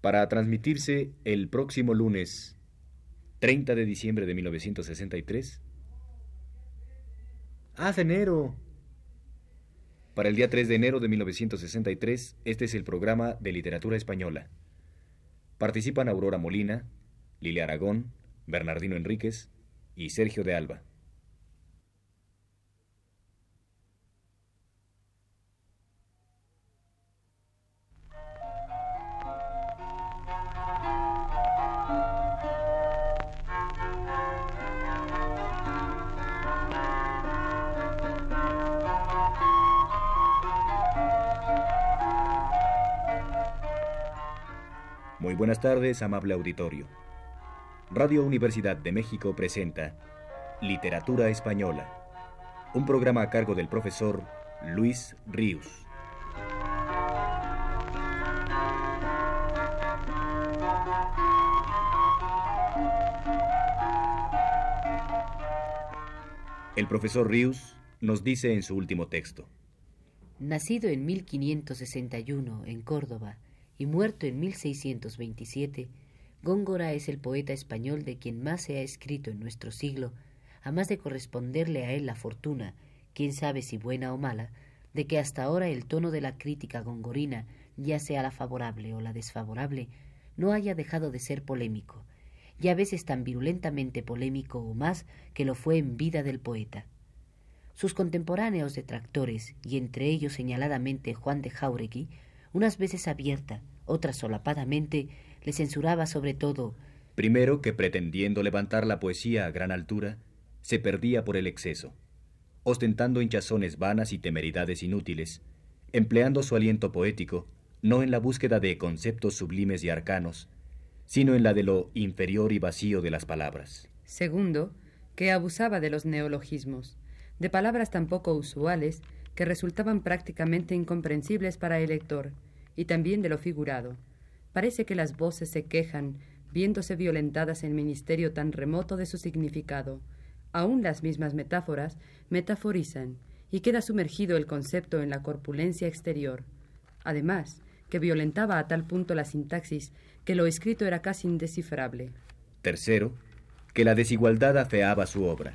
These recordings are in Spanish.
para transmitirse el próximo lunes 30 de diciembre de 1963. ¡Ah, de enero! Para el día 3 de enero de 1963, este es el programa de literatura española. Participan Aurora Molina, Lilia Aragón, Bernardino Enríquez y Sergio de Alba. Buenas tardes, amable auditorio. Radio Universidad de México presenta Literatura Española, un programa a cargo del profesor Luis Ríos. El profesor Ríos nos dice en su último texto. Nacido en 1561 en Córdoba y muerto en 1627, Góngora es el poeta español de quien más se ha escrito en nuestro siglo, a más de corresponderle a él la fortuna, quién sabe si buena o mala, de que hasta ahora el tono de la crítica gongorina, ya sea la favorable o la desfavorable, no haya dejado de ser polémico, y a veces tan virulentamente polémico o más que lo fue en vida del poeta. Sus contemporáneos detractores, y entre ellos señaladamente Juan de Jauregui, unas veces abierta, otras solapadamente, le censuraba sobre todo Primero que pretendiendo levantar la poesía a gran altura, se perdía por el exceso, ostentando hinchazones vanas y temeridades inútiles, empleando su aliento poético no en la búsqueda de conceptos sublimes y arcanos, sino en la de lo inferior y vacío de las palabras. Segundo, que abusaba de los neologismos, de palabras tan poco usuales que resultaban prácticamente incomprensibles para el lector, y también de lo figurado. Parece que las voces se quejan, viéndose violentadas en ministerio tan remoto de su significado. Aún las mismas metáforas metaforizan, y queda sumergido el concepto en la corpulencia exterior. Además, que violentaba a tal punto la sintaxis que lo escrito era casi indescifrable. Tercero, que la desigualdad afeaba su obra.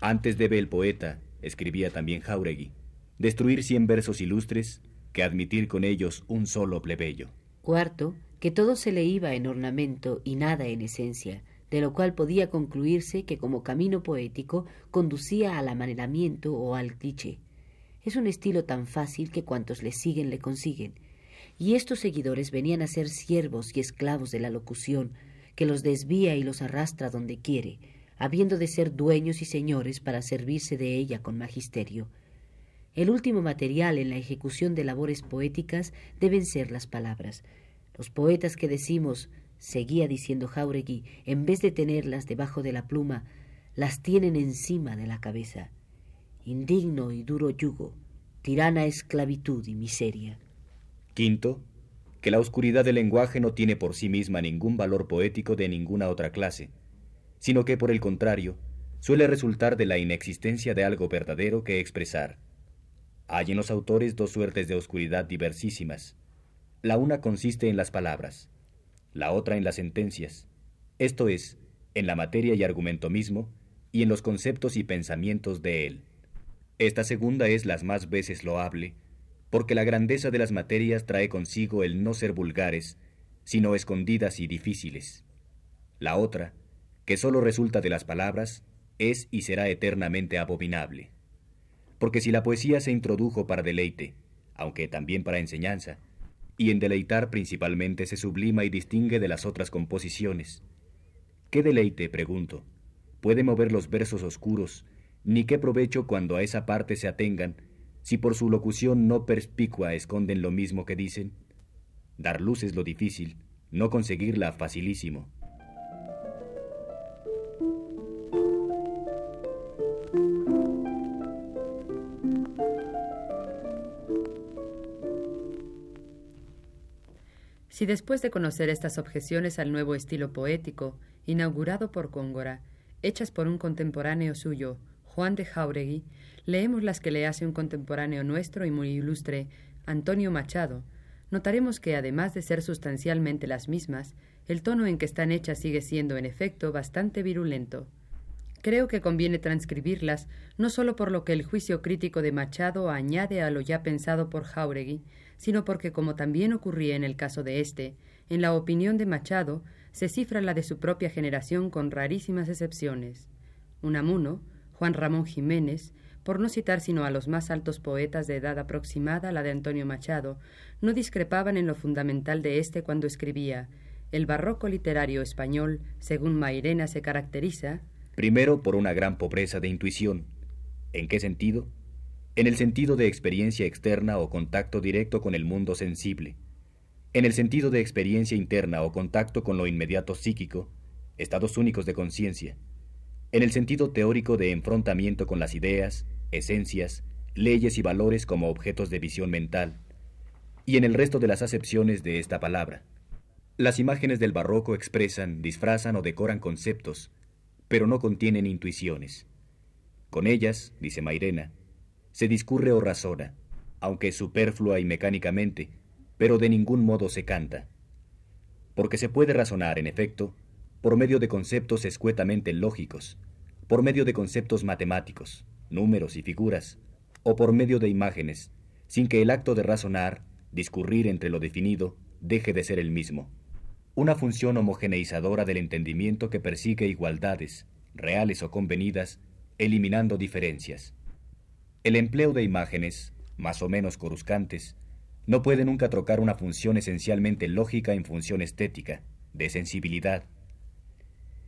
Antes debe el poeta, escribía también Jauregui, destruir cien versos ilustres que admitir con ellos un solo plebeyo. Cuarto, que todo se le iba en ornamento y nada en esencia, de lo cual podía concluirse que como camino poético conducía al amaneramiento o al cliché. Es un estilo tan fácil que cuantos le siguen le consiguen, y estos seguidores venían a ser siervos y esclavos de la locución, que los desvía y los arrastra donde quiere, habiendo de ser dueños y señores para servirse de ella con magisterio. El último material en la ejecución de labores poéticas deben ser las palabras. Los poetas que decimos, seguía diciendo Jauregui, en vez de tenerlas debajo de la pluma, las tienen encima de la cabeza. Indigno y duro yugo, tirana esclavitud y miseria. Quinto, que la oscuridad del lenguaje no tiene por sí misma ningún valor poético de ninguna otra clase, sino que por el contrario, suele resultar de la inexistencia de algo verdadero que expresar. Hay en los autores dos suertes de oscuridad diversísimas. La una consiste en las palabras, la otra en las sentencias, esto es, en la materia y argumento mismo, y en los conceptos y pensamientos de él. Esta segunda es las más veces loable, porque la grandeza de las materias trae consigo el no ser vulgares, sino escondidas y difíciles. La otra, que sólo resulta de las palabras, es y será eternamente abominable. Porque si la poesía se introdujo para deleite, aunque también para enseñanza, y en deleitar principalmente se sublima y distingue de las otras composiciones, ¿qué deleite, pregunto, puede mover los versos oscuros, ni qué provecho cuando a esa parte se atengan, si por su locución no perspicua esconden lo mismo que dicen? Dar luz es lo difícil, no conseguirla facilísimo. Si después de conocer estas objeciones al nuevo estilo poético, inaugurado por Góngora, hechas por un contemporáneo suyo, Juan de Jauregui, leemos las que le hace un contemporáneo nuestro y muy ilustre, Antonio Machado, notaremos que, además de ser sustancialmente las mismas, el tono en que están hechas sigue siendo, en efecto, bastante virulento. Creo que conviene transcribirlas no sólo por lo que el juicio crítico de Machado añade a lo ya pensado por Jauregui, sino porque, como también ocurría en el caso de éste, en la opinión de Machado se cifra la de su propia generación con rarísimas excepciones. Unamuno, Juan Ramón Jiménez, por no citar sino a los más altos poetas de edad aproximada a la de Antonio Machado, no discrepaban en lo fundamental de éste cuando escribía El barroco literario español, según Mairena, se caracteriza Primero por una gran pobreza de intuición. ¿En qué sentido? En el sentido de experiencia externa o contacto directo con el mundo sensible. En el sentido de experiencia interna o contacto con lo inmediato psíquico, estados únicos de conciencia. En el sentido teórico de enfrentamiento con las ideas, esencias, leyes y valores como objetos de visión mental. Y en el resto de las acepciones de esta palabra. Las imágenes del barroco expresan, disfrazan o decoran conceptos, pero no contienen intuiciones. Con ellas, dice Mairena, se discurre o razona, aunque superflua y mecánicamente, pero de ningún modo se canta. Porque se puede razonar, en efecto, por medio de conceptos escuetamente lógicos, por medio de conceptos matemáticos, números y figuras, o por medio de imágenes, sin que el acto de razonar, discurrir entre lo definido, deje de ser el mismo una función homogeneizadora del entendimiento que persigue igualdades, reales o convenidas, eliminando diferencias. El empleo de imágenes, más o menos coruscantes, no puede nunca trocar una función esencialmente lógica en función estética, de sensibilidad.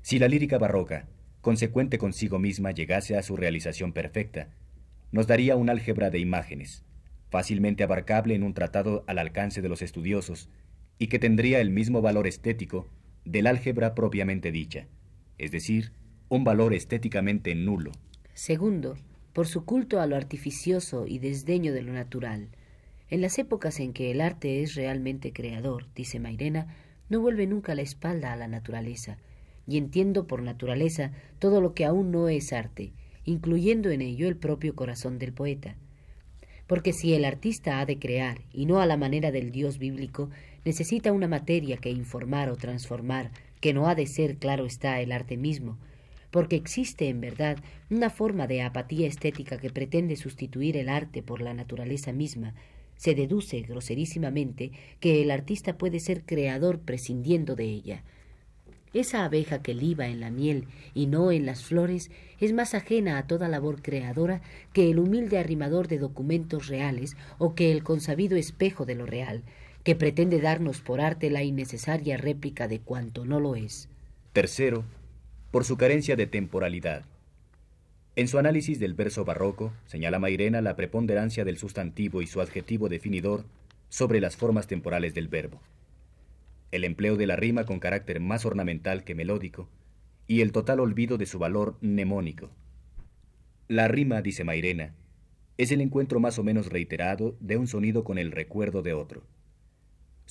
Si la lírica barroca, consecuente consigo misma, llegase a su realización perfecta, nos daría un álgebra de imágenes, fácilmente abarcable en un tratado al alcance de los estudiosos, y que tendría el mismo valor estético del álgebra propiamente dicha, es decir, un valor estéticamente nulo. Segundo, por su culto a lo artificioso y desdeño de lo natural. En las épocas en que el arte es realmente creador, dice Mairena, no vuelve nunca la espalda a la naturaleza, y entiendo por naturaleza todo lo que aún no es arte, incluyendo en ello el propio corazón del poeta. Porque si el artista ha de crear, y no a la manera del Dios bíblico, necesita una materia que informar o transformar, que no ha de ser, claro está, el arte mismo, porque existe en verdad una forma de apatía estética que pretende sustituir el arte por la naturaleza misma, se deduce groserísimamente que el artista puede ser creador prescindiendo de ella. Esa abeja que liba en la miel y no en las flores es más ajena a toda labor creadora que el humilde arrimador de documentos reales o que el consabido espejo de lo real, que pretende darnos por arte la innecesaria réplica de cuanto no lo es. Tercero, por su carencia de temporalidad. En su análisis del verso barroco, señala Mairena la preponderancia del sustantivo y su adjetivo definidor sobre las formas temporales del verbo. El empleo de la rima con carácter más ornamental que melódico, y el total olvido de su valor mnemónico. La rima, dice Mairena, es el encuentro más o menos reiterado de un sonido con el recuerdo de otro.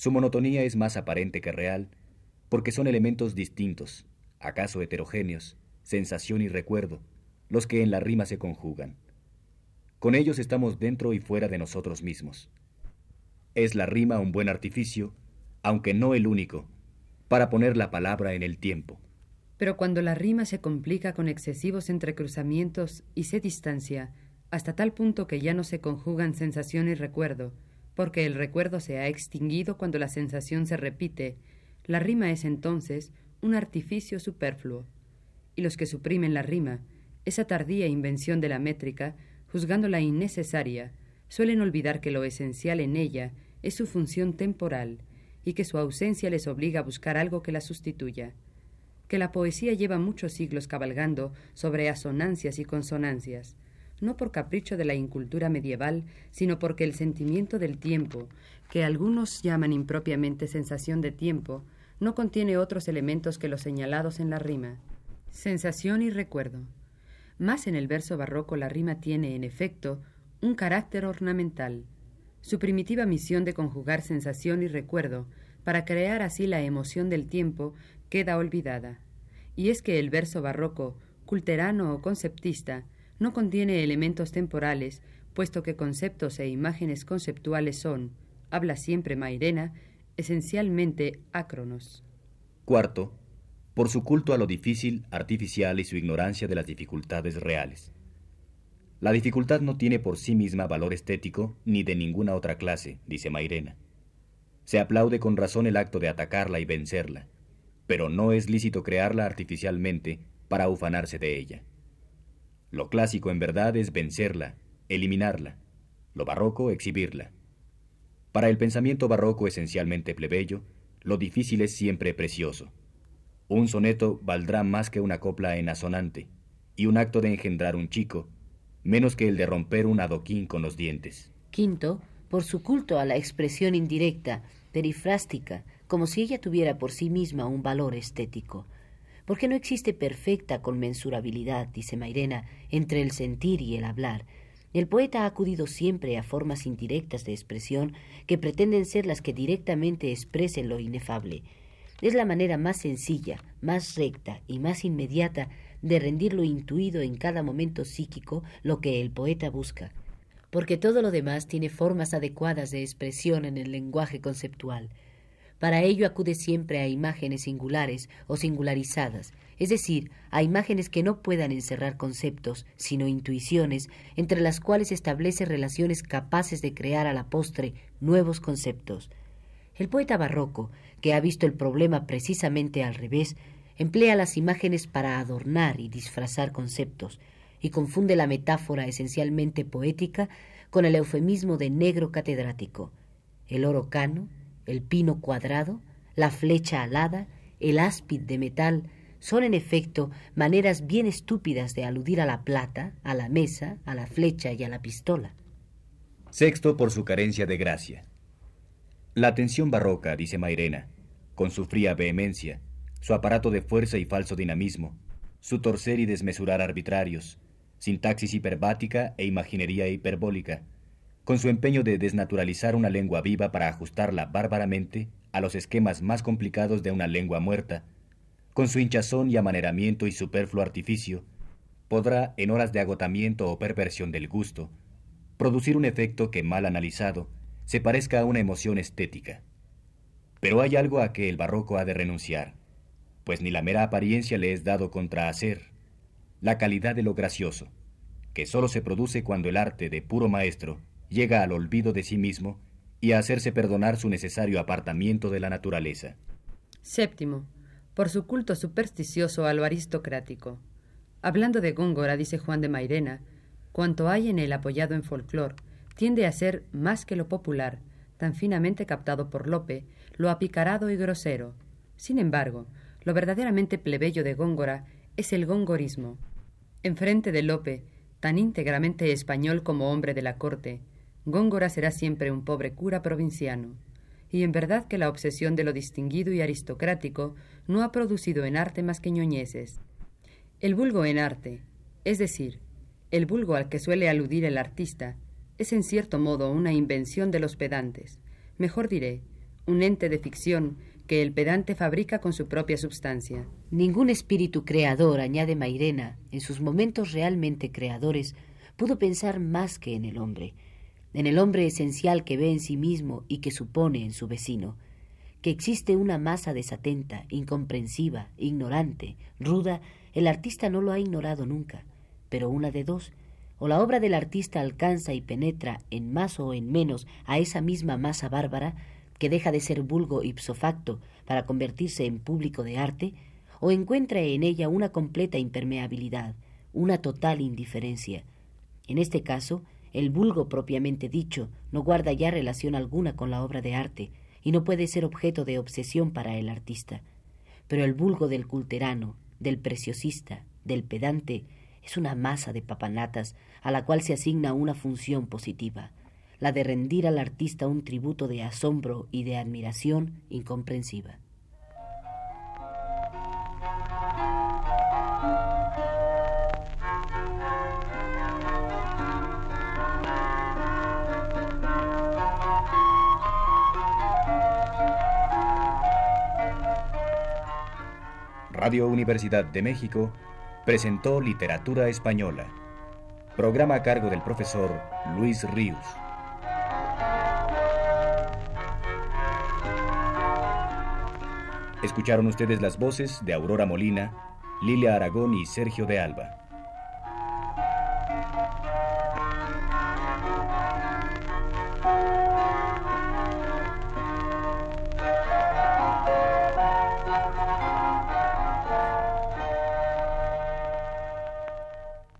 Su monotonía es más aparente que real, porque son elementos distintos, acaso heterogéneos, sensación y recuerdo, los que en la rima se conjugan. Con ellos estamos dentro y fuera de nosotros mismos. Es la rima un buen artificio, aunque no el único, para poner la palabra en el tiempo. Pero cuando la rima se complica con excesivos entrecruzamientos y se distancia, hasta tal punto que ya no se conjugan sensación y recuerdo, porque el recuerdo se ha extinguido cuando la sensación se repite, la rima es entonces un artificio superfluo. Y los que suprimen la rima, esa tardía invención de la métrica, juzgándola innecesaria, suelen olvidar que lo esencial en ella es su función temporal y que su ausencia les obliga a buscar algo que la sustituya, que la poesía lleva muchos siglos cabalgando sobre asonancias y consonancias, no por capricho de la incultura medieval, sino porque el sentimiento del tiempo, que algunos llaman impropiamente sensación de tiempo, no contiene otros elementos que los señalados en la rima. Sensación y recuerdo. Más en el verso barroco la rima tiene, en efecto, un carácter ornamental. Su primitiva misión de conjugar sensación y recuerdo, para crear así la emoción del tiempo, queda olvidada. Y es que el verso barroco, culterano o conceptista, no contiene elementos temporales, puesto que conceptos e imágenes conceptuales son, habla siempre Mairena, esencialmente ácronos. Cuarto, por su culto a lo difícil, artificial y su ignorancia de las dificultades reales. La dificultad no tiene por sí misma valor estético ni de ninguna otra clase, dice Mairena. Se aplaude con razón el acto de atacarla y vencerla, pero no es lícito crearla artificialmente para ufanarse de ella. Lo clásico en verdad es vencerla, eliminarla, lo barroco exhibirla. Para el pensamiento barroco esencialmente plebeyo, lo difícil es siempre precioso. Un soneto valdrá más que una copla en asonante, y un acto de engendrar un chico, menos que el de romper un adoquín con los dientes. Quinto, por su culto a la expresión indirecta, perifrástica, como si ella tuviera por sí misma un valor estético. Porque no existe perfecta conmensurabilidad, dice Mairena, entre el sentir y el hablar. El poeta ha acudido siempre a formas indirectas de expresión que pretenden ser las que directamente expresen lo inefable. Es la manera más sencilla, más recta y más inmediata de rendir lo intuido en cada momento psíquico lo que el poeta busca, porque todo lo demás tiene formas adecuadas de expresión en el lenguaje conceptual. Para ello acude siempre a imágenes singulares o singularizadas, es decir, a imágenes que no puedan encerrar conceptos, sino intuiciones, entre las cuales establece relaciones capaces de crear a la postre nuevos conceptos. El poeta barroco, que ha visto el problema precisamente al revés, emplea las imágenes para adornar y disfrazar conceptos, y confunde la metáfora esencialmente poética con el eufemismo de negro catedrático. El oro cano, el pino cuadrado, la flecha alada, el áspid de metal, son en efecto maneras bien estúpidas de aludir a la plata, a la mesa, a la flecha y a la pistola. Sexto, por su carencia de gracia. La atención barroca, dice Mairena, con su fría vehemencia, su aparato de fuerza y falso dinamismo, su torcer y desmesurar arbitrarios, sintaxis hiperbática e imaginería hiperbólica, con su empeño de desnaturalizar una lengua viva para ajustarla bárbaramente a los esquemas más complicados de una lengua muerta, con su hinchazón y amaneramiento y superfluo artificio, podrá, en horas de agotamiento o perversión del gusto, producir un efecto que, mal analizado, se parezca a una emoción estética. Pero hay algo a que el barroco ha de renunciar, pues ni la mera apariencia le es dado contrahacer, la calidad de lo gracioso, que sólo se produce cuando el arte de puro maestro llega al olvido de sí mismo y a hacerse perdonar su necesario apartamiento de la naturaleza. Séptimo, por su culto supersticioso a lo aristocrático. Hablando de Góngora, dice Juan de Mairena, cuanto hay en él apoyado en folclor, tiende a ser más que lo popular, tan finamente captado por Lope, lo apicarado y grosero. Sin embargo, lo verdaderamente plebeyo de Góngora es el gongorismo. Enfrente de Lope, tan íntegramente español como hombre de la corte, Góngora será siempre un pobre cura provinciano. Y en verdad que la obsesión de lo distinguido y aristocrático no ha producido en arte más que ñoñeces. El vulgo en arte, es decir, el vulgo al que suele aludir el artista, es en cierto modo una invención de los pedantes, mejor diré, un ente de ficción que el pedante fabrica con su propia substancia. Ningún espíritu creador, añade Mairena, en sus momentos realmente creadores, pudo pensar más que en el hombre, en el hombre esencial que ve en sí mismo y que supone en su vecino, que existe una masa desatenta, incomprensiva, ignorante, ruda, el artista no lo ha ignorado nunca, pero una de dos, o la obra del artista alcanza y penetra en más o en menos a esa misma masa bárbara, que deja de ser vulgo ipso facto para convertirse en público de arte, o encuentra en ella una completa impermeabilidad, una total indiferencia. En este caso, el vulgo propiamente dicho no guarda ya relación alguna con la obra de arte y no puede ser objeto de obsesión para el artista. Pero el vulgo del culterano, del preciosista, del pedante, es una masa de papanatas a la cual se asigna una función positiva, la de rendir al artista un tributo de asombro y de admiración incomprensiva. Radio Universidad de México presentó Literatura Española, programa a cargo del profesor Luis Ríos. Escucharon ustedes las voces de Aurora Molina, Lilia Aragón y Sergio de Alba.